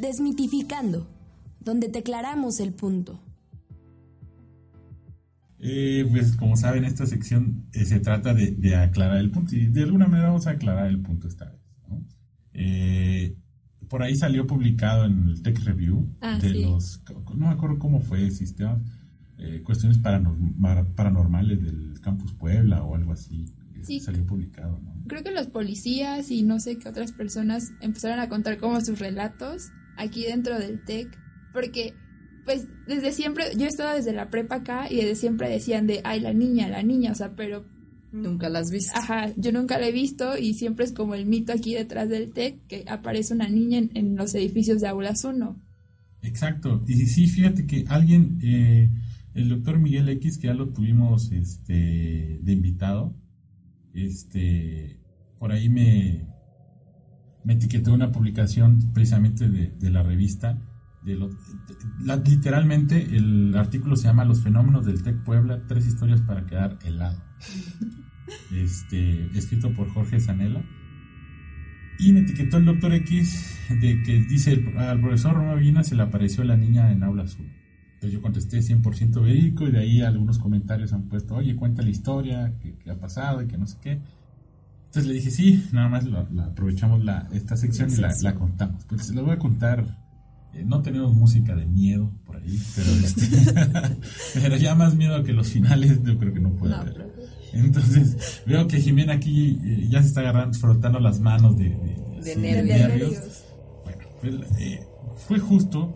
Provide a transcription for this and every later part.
Desmitificando, donde te aclaramos el punto. Eh, pues como saben, esta sección eh, se trata de, aclarar el punto y de alguna manera vamos a aclarar el punto esta vez. ¿no? Eh, por ahí salió publicado en el Tech Review Ah, de sí. los, no me acuerdo cómo fue, sistemas, eh, cuestiones paranorma- paranormales del Campus Puebla o algo así. que Sí. Salió publicado, ¿no? Creo que los policías y no sé qué otras personas empezaron a contar como sus relatos aquí dentro del TEC, porque pues desde siempre, yo he estado desde la prepa acá y desde siempre decían de, ay, la niña, la niña, o sea, pero, Nunca las viste. ajá, yo nunca la he visto y siempre es como el mito aquí detrás del TEC que aparece una niña en, en los edificios de Aulas 1. Exacto. Y sí, fíjate que alguien, eh, el doctor Miguel X, que ya lo tuvimos este, de invitado, este, por ahí me, me etiquetó una publicación precisamente de, de la revista. De lo- de- la- literalmente el artículo se llama Los fenómenos del TEC Puebla, tres historias para quedar helado. Este, escrito por Jorge Zanella. Y me etiquetó el doctor X de que dice "El- al profesor Romeo Vina se le apareció la niña en aula azul. Entonces yo contesté 100% verídico y de ahí algunos comentarios han puesto, oye, cuenta la historia, que, que ha pasado y que no sé qué. Entonces le dije, sí, nada más aprovechamos la, esta sección y la, la contamos. Pues lo voy a contar. eh, no tenemos música de miedo por ahí, pero, este, pero ya más miedo que los finales yo creo que no puede No, haber. pero- Entonces, veo que Jimena aquí eh, ya se está agarrando, frotando las manos de, de- De sí, nervios. Bueno, pues, eh, fue justo.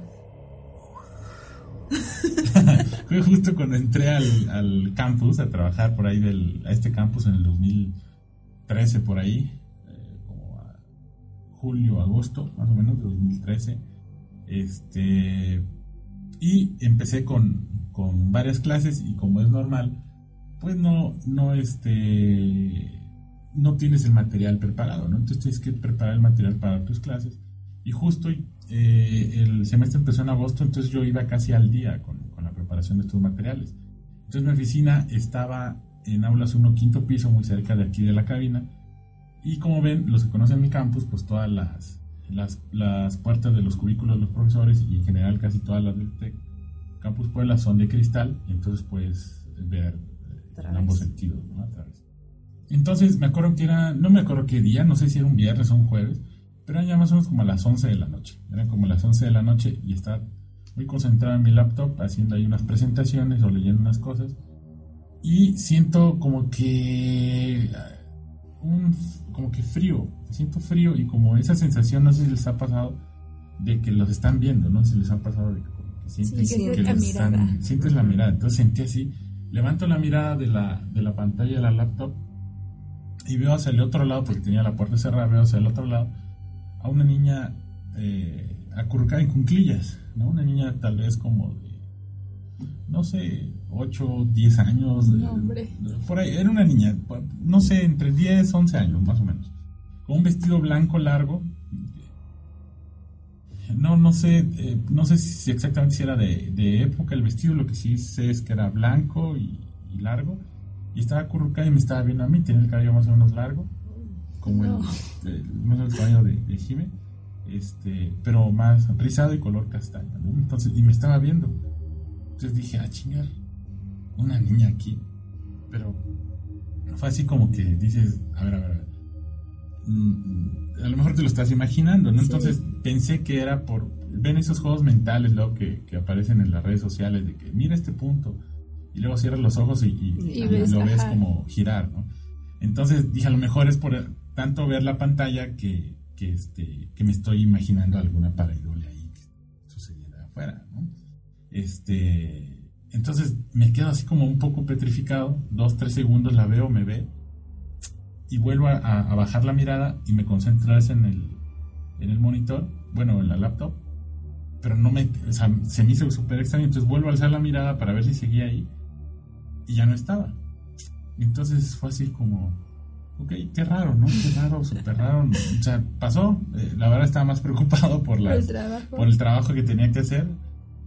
fue justo cuando entré al, al campus a trabajar por ahí del, a este campus en el 2013 por ahí, eh, como a julio, agosto, más o menos de 2013. Este y empecé con, con varias clases y como es normal, pues no, no, este, no tienes el material preparado, ¿no? Entonces tienes que preparar el material para tus clases. Y justo eh, el semestre empezó en agosto, entonces yo iba casi al día con, con la preparación de estos materiales. Entonces mi oficina estaba en aulas 1, quinto piso, muy cerca de aquí de la cabina. Y como ven, los que conocen mi campus, pues todas las, las, las puertas de los cubículos de los profesores y en general casi todas las del TEC Campus Puebla son de cristal, entonces puedes ver en ambos sentidos, ¿no? A. Entonces me acuerdo que era, no me acuerdo qué día, no sé si era un viernes o un jueves, pero eran ya más o menos como a las 11 de la noche. Eran como las 11 de la noche y estaba muy concentrado en mi laptop haciendo ahí unas presentaciones o leyendo unas cosas. Y siento como que un como que frío, siento frío y como esa sensación, no sé si les ha pasado, de que los están viendo, no sé si les ha pasado de que sienten Sí, que sientes los están- sientes la mirada, entonces sentí así, levanto la mirada de la, de la pantalla de la laptop y veo hacia el otro lado, porque tenía la puerta cerrada, veo hacia el otro lado a una niña eh, acurrucada en cunclillas, ¿no? Una niña tal vez como de, no sé, 8, 10 años. No, eh, hombre. Por ahí, era una niña, no sé, entre 10, 11 años más o menos. Con un vestido blanco largo. No, no sé, eh, no sé si exactamente si era de, de época el vestido, lo que sí sé es que era blanco y, y largo. Y estaba acurrucada y me estaba viendo a mí, tenía el cabello más o menos largo, como el, el- más o menos el cabello de, de Jime, este, pero más rizado y color castaño, ¿no? Entonces, y me estaba viendo. Entonces dije, ah, chingar, una niña aquí. Pero fue así como que dices, a ver, a ver, a ver. Mm, a lo mejor te lo estás imaginando, ¿no? Sí. Entonces pensé que era por... Ven esos juegos mentales luego que, que aparecen en las redes sociales de que mira este punto y luego cierras los ojos y, y- Y y ves, lo ves ajá. como girar, ¿no? Entonces dije, a lo mejor es por tanto ver la pantalla que, que, este, que me estoy imaginando alguna pareidolia ahí que sucediera afuera, ¿no? Este, entonces me quedo así como un poco petrificado, dos, tres segundos la veo, me ve, y vuelvo a, a bajar la mirada y me concentro en el, en el monitor, bueno, en la laptop, pero no me, o sea, se me hizo súper extraño, entonces vuelvo a alzar la mirada para ver si seguía ahí y ya no estaba. Entonces fue así como, ok, qué raro, ¿no? Qué raro, súper raro. O sea, pasó, eh, la verdad estaba más preocupado por, las, el por el trabajo que tenía que hacer.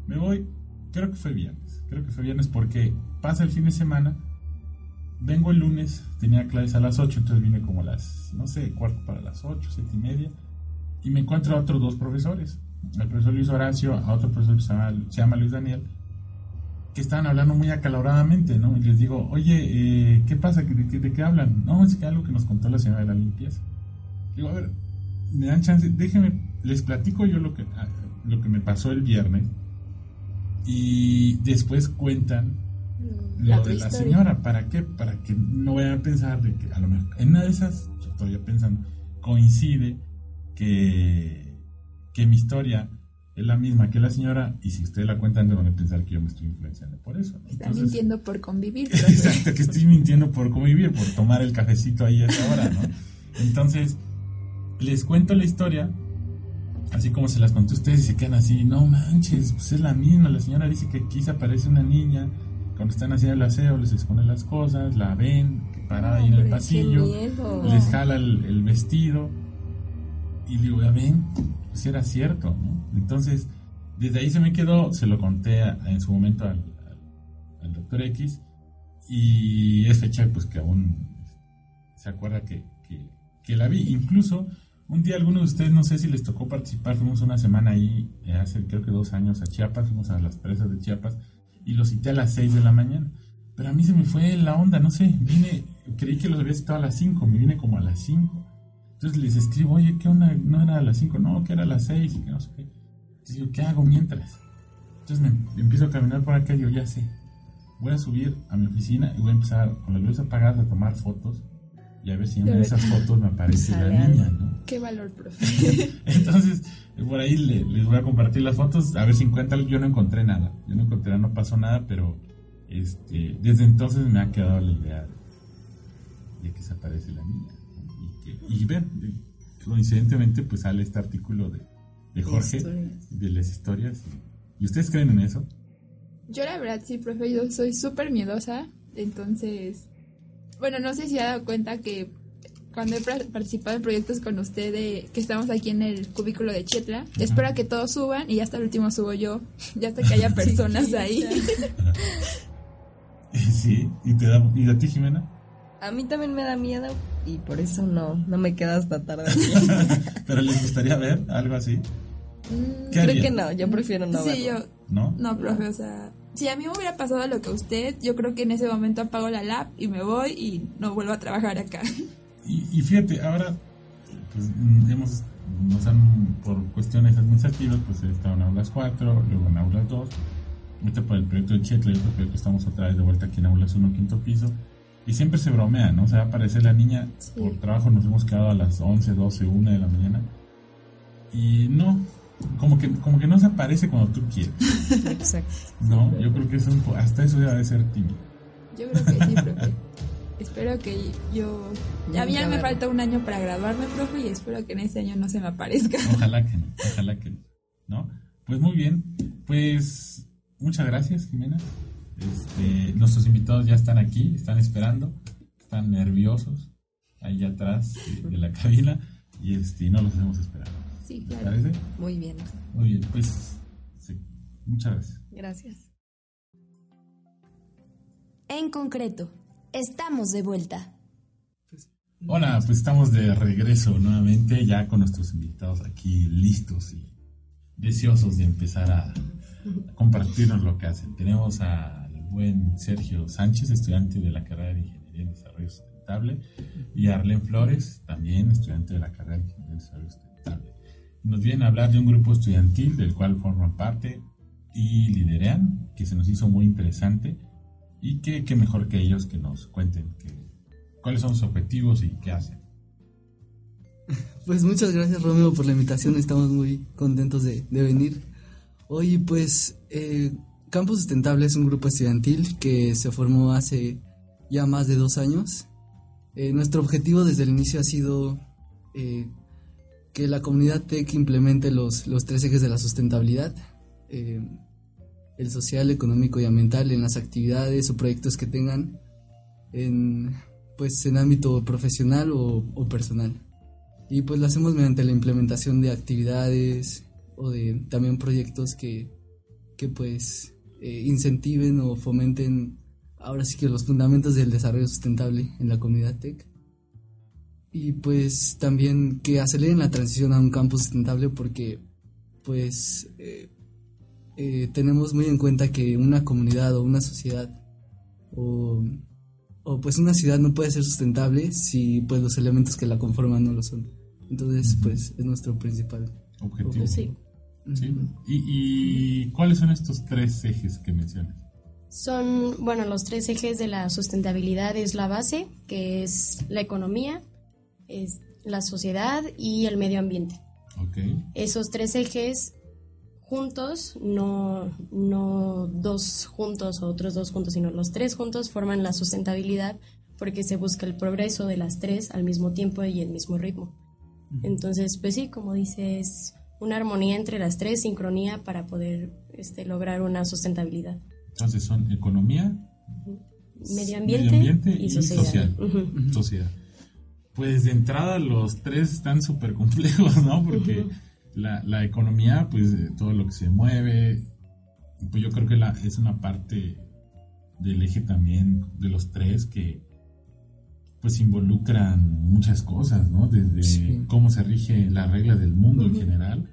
Me voy, creo que fue viernes, creo que fue viernes porque pasa el fin de semana. Vengo el lunes, tenía clases a las 8, entonces vine como a las, no sé, cuarto para las 8, siete y media, y me encuentro a otros dos profesores, al profesor Luis Horacio, a otro profesor que se llama, se llama Luis Daniel, que estaban hablando muy acaloradamente, ¿no? Y les digo, oye, eh, ¿qué pasa? ¿De, de, de qué hablan? No, es que algo que nos contó la señora de la limpieza. Digo, a ver, me dan chance, déjenme, les platico yo lo que, ah, lo que me pasó el viernes y después cuentan La lo de la historia. señora. ¿Para qué? Para que no vayan a pensar de que a lo mejor en una de esas, yo todavía pensando, coincide que, que mi historia es la misma que la señora y si ustedes la cuentan van a pensar que yo me estoy influenciando por eso. ¿no? Está Entonces- mintiendo por convivir. Exacto, que estoy mintiendo por convivir, por tomar el cafecito ahí a esa hora, ¿no? Entonces, les cuento la historia, así como se las conté a ustedes y se quedan así, no manches, pues es la misma, la señora dice que aquí se aparece una niña, cuando están haciendo el aseo les esconde las cosas, la ven, que parada ahí en el pasillo, les jala el, el vestido y digo, ya ven, pues era cierto, ¿no? Entonces, desde ahí se me quedó, se lo conté a- en su momento al, al- al doctor X y es fecha pues que aún se acuerda que, que, que la vi. Incluso un día algunos de ustedes, no sé si les tocó participar, fuimos una semana ahí, eh, hace creo que dos años a Chiapas, fuimos a las presas de Chiapas y lo cité a las 6 de la mañana. Pero a mí se me fue la onda, no sé, vine, creí que los había citado a las 5, me vine como a las 5. Entonces les escribo, oye, ¿qué onda? No era a las 5, no, que era a las 6, y que no sé qué. Entonces digo, ¿qué hago mientras? Entonces me empiezo a caminar por acá y digo, ya sé, voy a subir a mi oficina y voy a empezar con las luces apagadas a tomar fotos y a ver si en una de esas fotos me aparece la niña. ¿no? Qué valor, profe. Entonces, por ahí le- les voy a compartir las fotos, a ver si encuentran. Yo no encontré nada, yo no encontré, no pasó nada, pero este, desde entonces me ha quedado la idea de, que se aparece la niña. ¿no? Y, que, y eh, coincidentemente, pues sale este artículo de, de Jorge, Historias. de las historias. ¿Y, ¿Y ustedes creen en eso? Yo la verdad sí, profe, yo soy súper miedosa, entonces, bueno, no sé si ha dado cuenta que cuando he participado en proyectos con usted, de, que estamos aquí en el cubículo de Chetla, espero a que todos suban y ya hasta el último subo yo, ya hasta que haya personas ahí. sí, y te da, y a ti, Jimena. A mí también me da miedo y por eso no, no me queda hasta tarde. Pero les gustaría ver algo así, ¿Qué Creo que no, yo prefiero no sí, verlo. yo, ¿no? no, profe, o sea, si a mí me hubiera pasado lo que a usted, yo creo que en ese momento apago la lab y me voy y no vuelvo a trabajar acá. Y, y fíjate, ahora pues, mm, hemos, nos han, por cuestiones administrativas, pues he estado en aulas 4, luego en aulas 2, ahorita por el proyecto de Chetle, el proyecto estamos otra vez de vuelta aquí en aulas 1, quinto piso, y siempre se bromea, ¿no? O sea, va a aparecer la niña, por trabajo nos hemos quedado a las 11, 12, 1 de la mañana, y no, como que, como que no se aparece cuando tú quieres, Exacto. ¿no? Yo creo que eso, hasta eso debe de ser tímido. Yo creo que sí, profe. Espero que yo... Ya a mí ya nunca me falta un año para graduarme, profe, y espero que en ese año no se me aparezca. Ojalá que no, ojalá que no, ¿no? Pues muy bien, pues muchas gracias, Jimena. Este, nuestros invitados ya están aquí, están esperando, están nerviosos ahí atrás de, de la cabina y este, no los hacemos esperar. Sí, ¿Te claro. parece? Muy bien. Muy bien, pues sí, muchas gracias. Gracias. En concreto, estamos de vuelta. Hola, pues estamos de regreso nuevamente ya con nuestros invitados aquí listos y deseosos de empezar a compartirnos lo que hacen. Tenemos al buen Sergio Sánchez, estudiante de la carrera de Ingeniería en Desarrollo Sustentable, y a Arlen Flores, también estudiante de la carrera de Ingeniería en Desarrollo Sustentable. Nos vienen a hablar de un grupo estudiantil del cual forman parte y liderean, que se nos hizo muy interesante y que, que mejor que ellos que nos cuenten que, cuáles son sus objetivos y qué hacen. Pues muchas gracias Romeo por la invitación, estamos muy contentos de, de venir. Hoy pues eh, Campus Sustentable es un grupo estudiantil que se formó hace ya más de dos años Eh, nuestro objetivo desde el inicio ha sido eh, que la comunidad TEC implemente los, los tres ejes de la sustentabilidad, eh, el social, económico y ambiental en las actividades o proyectos que tengan en, pues, en ámbito profesional o, o personal. Y pues lo hacemos mediante la implementación de actividades o de también proyectos que, que pues eh, incentiven o fomenten ahora sí que los fundamentos del desarrollo sustentable en la comunidad tech. Y pues también que aceleren la transición a un campo sustentable porque pues eh, eh, tenemos muy en cuenta que una comunidad o una sociedad o, o, pues una ciudad no puede ser sustentable si pues los elementos que la conforman no lo son. Entonces pues es nuestro principal objetivo. Sí. ¿Sí? ¿Y, ¿Y cuáles son estos tres ejes que mencionas? Son, bueno, los tres ejes de la sustentabilidad es la base, que es la economía, es la sociedad y el medio ambiente. Okay. Esos tres ejes juntos, no, no dos juntos o otros dos juntos, sino los tres juntos forman la sustentabilidad porque se busca el progreso de las tres al mismo tiempo y el mismo ritmo. Entonces, pues sí, como dices, una armonía entre las tres, sincronía para poder este, lograr una sustentabilidad. Entonces son economía, medio ambiente, medio ambiente y, y, sociedad. Pues de entrada los tres están súper complejos, ¿no? Porque la, la economía, pues eh, todo lo que se mueve, pues yo creo que la, es una parte del eje también de los tres que pues involucran muchas cosas, ¿no? Desde Sí. cómo se rige la regla del mundo en general,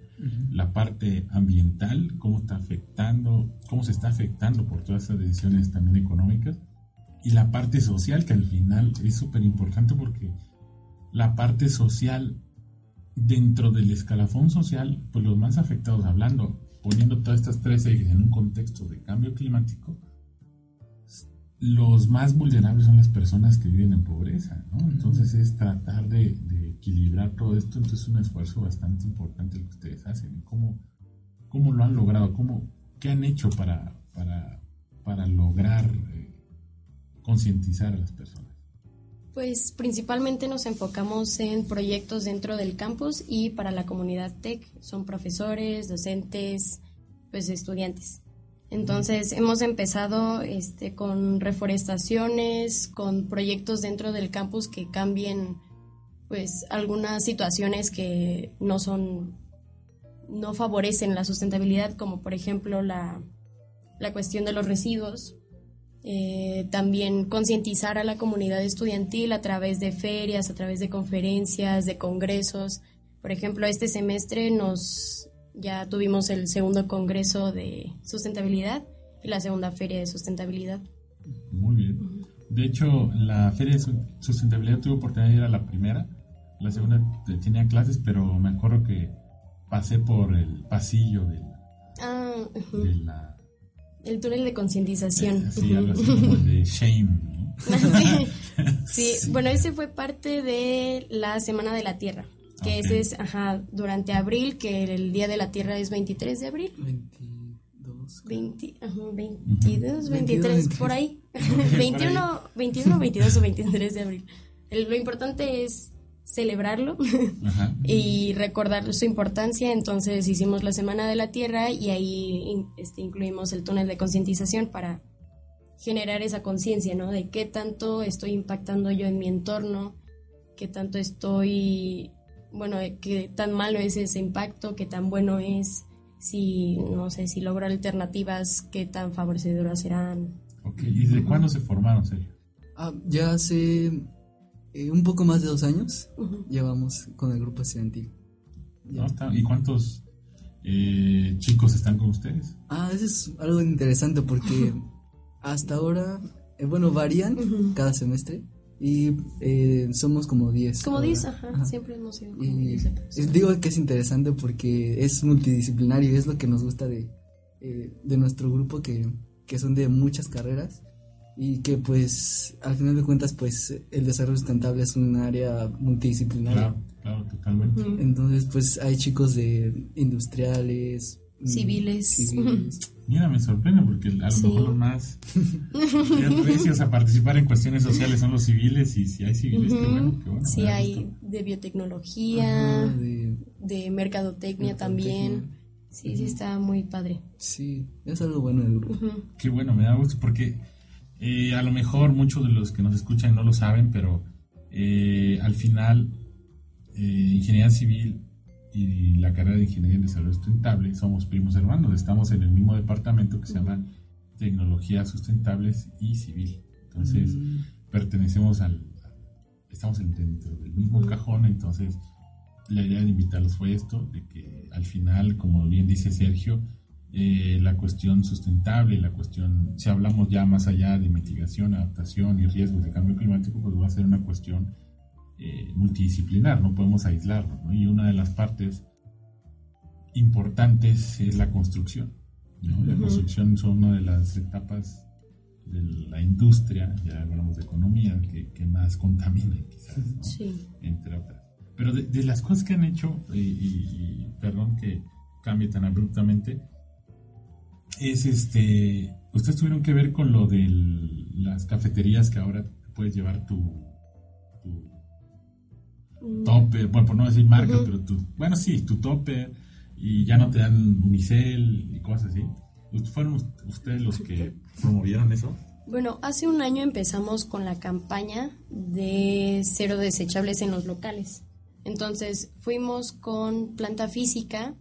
la parte ambiental, cómo está afectando, cómo se está afectando por todas esas decisiones también económicas, y la parte social, que al final es súper importante porque la parte social, dentro del escalafón social, pues los más afectados, hablando, poniendo todas estas tres ejes en un contexto de cambio climático, los más vulnerables son las personas que viven en pobreza, ¿no? Entonces es tratar de, de equilibrar todo esto, entonces es un esfuerzo bastante importante el que ustedes hacen. ¿Cómo, cómo lo han logrado? ¿Cómo, ¿Qué han hecho para, para, para lograr eh, concientizar a las personas? Pues principalmente nos enfocamos en proyectos dentro del campus y para la comunidad TEC. Son profesores, docentes, pues estudiantes. Entonces hemos empezado este, con reforestaciones, con proyectos dentro del campus que cambien pues algunas situaciones que no son, no favorecen la sustentabilidad, como por ejemplo la, la cuestión de los residuos. Eh, también concientizar a la comunidad estudiantil a través de ferias, a través de conferencias, de congresos. Por ejemplo, este semestre nos ya tuvimos el segundo congreso de sustentabilidad y la segunda feria de sustentabilidad. Muy bien. De hecho, la Feria de Su- Sustentabilidad tuve oportunidad de ir a la primera. La segunda eh, tenía clases, pero me acuerdo que pasé por el pasillo de la... Ah, ujú. de la- el túnel de concientización. eh, sí, algo así como el de Shame, ¿no? sí. sí, bueno, ese fue parte de la Semana de la Tierra, que Ok. ese es ajá, durante abril, que el Día de la Tierra es 23 de abril. 22. 20, ajá, 22, 23, 23. por ahí. 21, 21, 22 o 23 de abril. El- lo importante es celebrarlo Ajá. y recordar su importancia. Entonces hicimos la Semana de la Tierra y ahí este, incluimos el túnel de concientización para generar esa conciencia, ¿no? De qué tanto estoy impactando yo en mi entorno, qué tanto estoy, bueno, eh, qué tan malo es ese impacto, qué tan bueno es, si, no sé, si logro alternativas, qué tan favorecedoras serán. Ok, ¿y desde cuándo se formaron, Sergio? Ah, ya hace eh, un poco más de dos años llevamos con el grupo estudiantil. ¿No? Está- ¿Y cuántos eh, chicos están con ustedes? Ah, eso es algo interesante porque hasta ahora, eh, bueno, varían cada semestre y eh, somos como 10. Como ahora. dices, ajá, siempre hemos sido como Y 10 de personas. es- digo que es interesante porque es multidisciplinario y es lo que nos gusta de, eh, de nuestro grupo que, que son de muchas carreras y que pues al final de cuentas pues el desarrollo sustentable es un área multidisciplinaria. Claro, claro, totalmente. Entonces pues hay chicos de industriales, mm, Civiles. civiles. Mira, me sorprende porque a lo Sí. mejor los más recios a participar en cuestiones sociales son los civiles y si hay civiles, qué Ujú. bueno, qué bueno. Sí, hay gusto. de biotecnología, Ajá, de- de mercadotecnia también. Sí, sí, está muy padre. sí, es algo bueno del grupo. Ujú. Qué bueno, me da gusto porque eh, a lo mejor muchos de los que nos escuchan no lo saben, pero eh, al final eh, ingeniería civil y la carrera de ingeniería en desarrollo sustentable somos primos hermanos, estamos en el mismo departamento que se llama tecnologías sustentables y civil. Entonces pertenecemos al, estamos en- dentro del mismo cajón, entonces la idea de invitarlos fue esto, de que al final, como bien dice Sergio, eh, la cuestión sustentable, la cuestión, si hablamos ya más allá de mitigación, adaptación y riesgos de cambio climático, pues va a ser una cuestión eh, multidisciplinar, no podemos aislarlo. ¿no? Y una de las partes importantes es la construcción. ¿no? La construcción son una de las etapas de la industria, ya hablamos de economía, que, que más contamina quizás, ¿no? Sí. entre otras. Pero de, de las cosas que han hecho, y, y- y perdón que cambie tan abruptamente, es este, ustedes tuvieron que ver con lo de las cafeterías que ahora puedes llevar tu, tu Mm, topper, bueno, por no decir marca, pero tu, bueno, sí, tu topper, y ya no te dan unicel y cosas así. ¿Fueron us- ustedes los que promovieron eso? Bueno, hace un año empezamos con la campaña de cero desechables en los locales. Entonces fuimos con planta física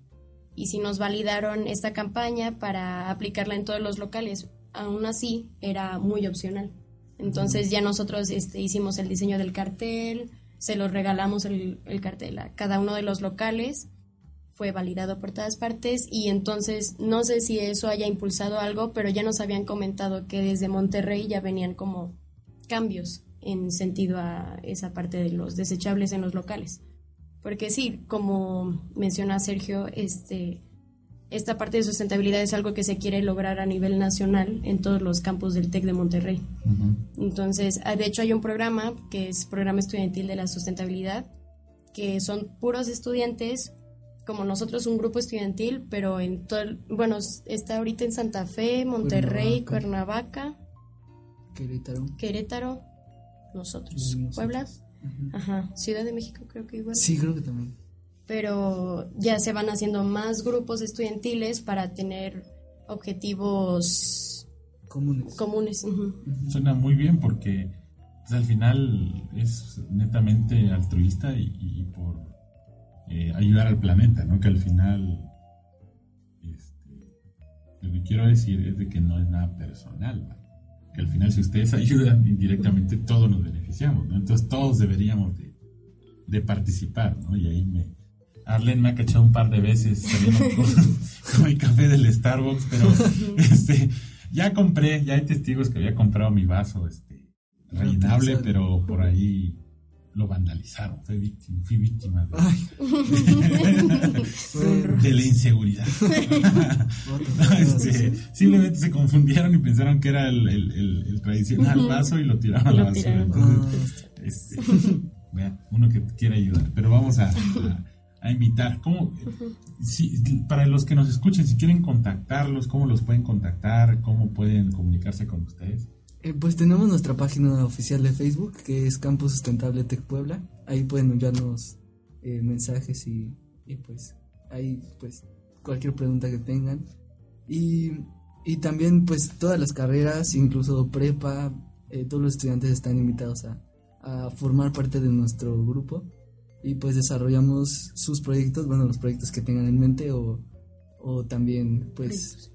y si nos validaron esta campaña para aplicarla en todos los locales. Aún así, era muy opcional. Entonces ya nosotros este, hicimos el diseño del cartel, se los regalamos el, el cartel a cada uno de los locales, fue validado por todas partes y entonces no sé si eso haya impulsado algo, pero ya nos habían comentado que desde Monterrey ya venían como cambios en sentido a esa parte de los desechables en los locales. Porque sí, como menciona Sergio, este, esta parte de sustentabilidad es algo que se quiere lograr a nivel nacional en todos los campus del TEC de Monterrey. Entonces, ah, de hecho hay un programa que es Programa Estudiantil de la Sustentabilidad, que son puros estudiantes, como nosotros un grupo estudiantil, pero en todo, el- bueno, está ahorita en Santa Fe, Monterrey, Cuernavaca, Querétaro. Querétaro, nosotros, Y ajá, Ciudad de México creo que igual. Sí, creo que también. Pero ya se van haciendo más grupos estudiantiles para tener objetivos Comunes. comunes. Suena muy bien porque pues, al final es netamente altruista y, y por eh, ayudar al planeta, ¿no? Que al final este, lo que quiero decir es de que no es nada personal, ¿vale? Que al final si ustedes ayudan indirectamente todos nos beneficiamos, ¿no? Entonces todos deberíamos de, de participar, ¿no? Y ahí me... Arlen me ha cachado un par de veces saliendo con, con mi café del Starbucks, pero este, ya compré, ya hay testigos que había comprado mi vaso este, rellenable, pero por ahí lo vandalizaron. Fui víctima, fui víctima de, la inseguridad. Este, simplemente se confundieron y pensaron que era el, el- el- el tradicional vaso y lo tiraron a la basura. Entonces, este, vea, uno que quiere ayudar. Pero vamos a, a- a invitar. ¿Cómo, si- para los que nos escuchen, si quieren contactarlos, ¿cómo los pueden contactar? ¿Cómo pueden comunicarse con ustedes? Eh, pues tenemos nuestra página oficial de Facebook, que es Campus Sustentable Tech Puebla. Ahí pueden enviarnos eh, mensajes y, y, pues ahí pues cualquier pregunta que tengan. Y, y también pues todas las carreras, incluso prepa, eh, todos los estudiantes están invitados a, a formar parte de nuestro grupo. Y pues desarrollamos sus proyectos, bueno, los proyectos que tengan en mente o, o también pues.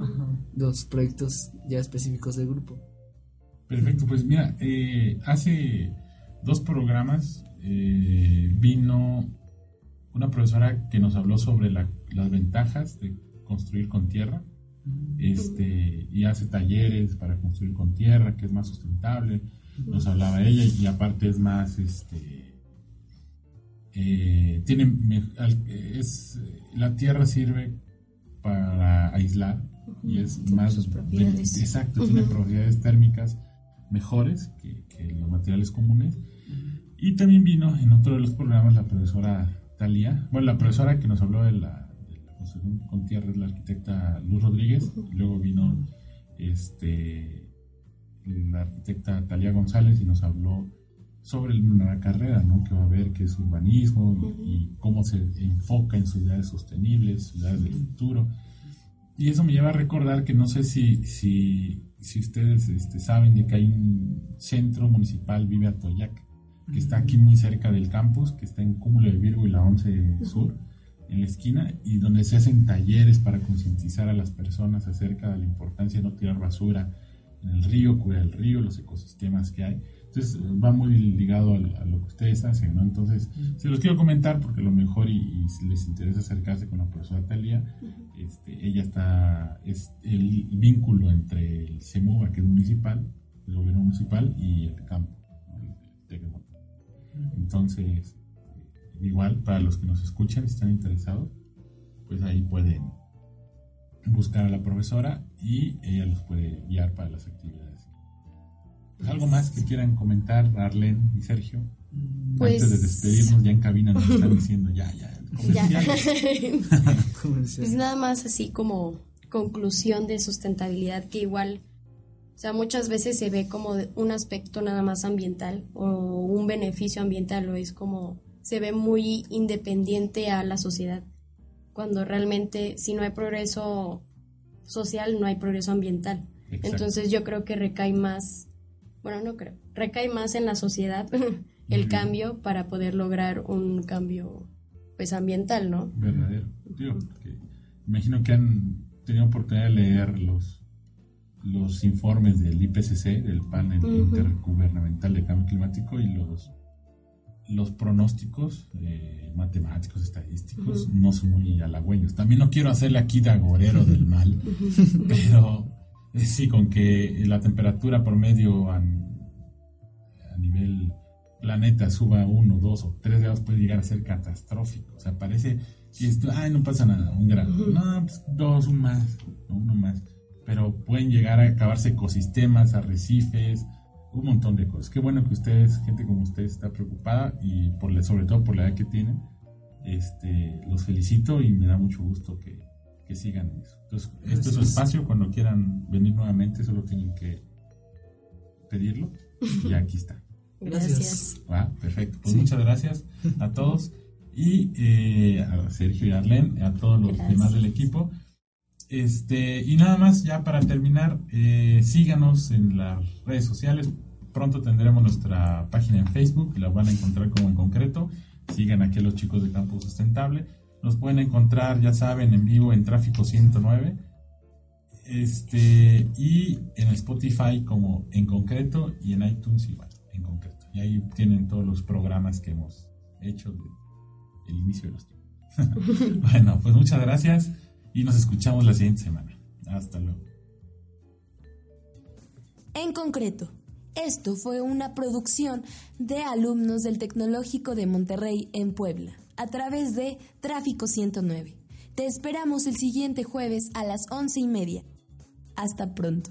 Ajá, los proyectos ya específicos del grupo. Perfecto, pues mira, eh, hace dos programas eh, vino una profesora que nos habló sobre la- las ventajas de construir con tierra este, y hace talleres para construir con tierra, que es más sustentable, nos hablaba ella y aparte es más, este, eh, tiene, es, la tierra sirve para aislar y es más, sus propiedades. exacto, tiene propiedades térmicas mejores que, que los materiales comunes. Y también vino en otro de los programas la profesora Talía, bueno, la profesora que nos habló de la, de la José Contierres, la arquitecta Luz Rodríguez, y luego vino este, la arquitecta Talia González y nos habló sobre la carrera ¿no? que va a haber, que es urbanismo y, cómo se enfoca en ciudades sostenibles, ciudades del futuro. Y eso me lleva a recordar que no sé si, si, ustedes este, saben de que hay un centro municipal, Vive Atoyac, que está aquí muy cerca del campus, que está en Cúmulo de Virgo y la 11 Sur, en la esquina, y donde se hacen talleres para concientizar a las personas acerca de la importancia de no tirar basura en el río, cuidar el río, los ecosistemas que hay. Entonces va muy ligado a, lo que ustedes hacen, ¿no? Entonces, se los quiero comentar porque a lo mejor y, si les interesa acercarse con la profesora Talia, este, ella está, es el vínculo entre el CEMOVA, que es municipal, el gobierno municipal, y el campo, Entonces, igual, para los que nos escuchan y están interesados, pues ahí pueden buscar a la profesora y ella los puede guiar para las actividades. Pues, ¿Algo más que quieran comentar, Arlene y Sergio? Pues, Antes de despedirnos, ya en cabina nos están diciendo ya, ya. pues nada más así como conclusión de sustentabilidad que igual, o sea, muchas veces se ve como un aspecto nada más ambiental o un beneficio ambiental o es como se ve muy independiente a la sociedad, cuando realmente si no hay progreso social no hay progreso ambiental. Entonces yo creo que recae más bueno, no creo, recae más en la sociedad el cambio para poder lograr un cambio pues ambiental, ¿no? Verdadero. imagino que han tenido oportunidad de leer los los informes del IPCC, del panel intergubernamental de cambio climático y los los pronósticos eh, matemáticos, estadísticos, no son muy halagüeños. También no quiero hacerle aquí de agorero del mal, pero Sí, con que la temperatura promedio a, a nivel planeta suba uno, dos o tres grados puede llegar a ser catastrófico. O sea, parece que esto, ay, no pasa nada, un grado. No, pues dos, un más, uno más. Pero pueden llegar a acabarse ecosistemas, arrecifes, un montón de cosas. Qué bueno que ustedes, gente como ustedes, está preocupada y por sobre todo por la edad que tienen. Este, los felicito y me da mucho gusto que, que sigan eso. Entonces, este es su espacio, cuando quieran venir nuevamente solo tienen que pedirlo y aquí está. Gracias. Ah, perfecto. Pues muchas gracias a todos y eh, a Sergio y a Arlen, a todos los demás del equipo. Este, y nada más, ya para terminar, eh, síganos en las redes sociales. Pronto tendremos nuestra página en Facebook, la van a encontrar como en concreto. Sigan aquí a los chicos de Campo Sustentable. Nos pueden encontrar, ya saben, en vivo en Tráfico 109. Este, y en Spotify como en concreto y en iTunes igual, en concreto. Y ahí tienen todos los programas que hemos hecho desde el inicio de los tiempos. bueno, pues muchas gracias y nos escuchamos la siguiente semana. Hasta luego. En concreto, esto fue una producción de alumnos del Tecnológico de Monterrey en Puebla a través de Tráfico 109. Te esperamos el siguiente jueves a las once y media. Hasta pronto.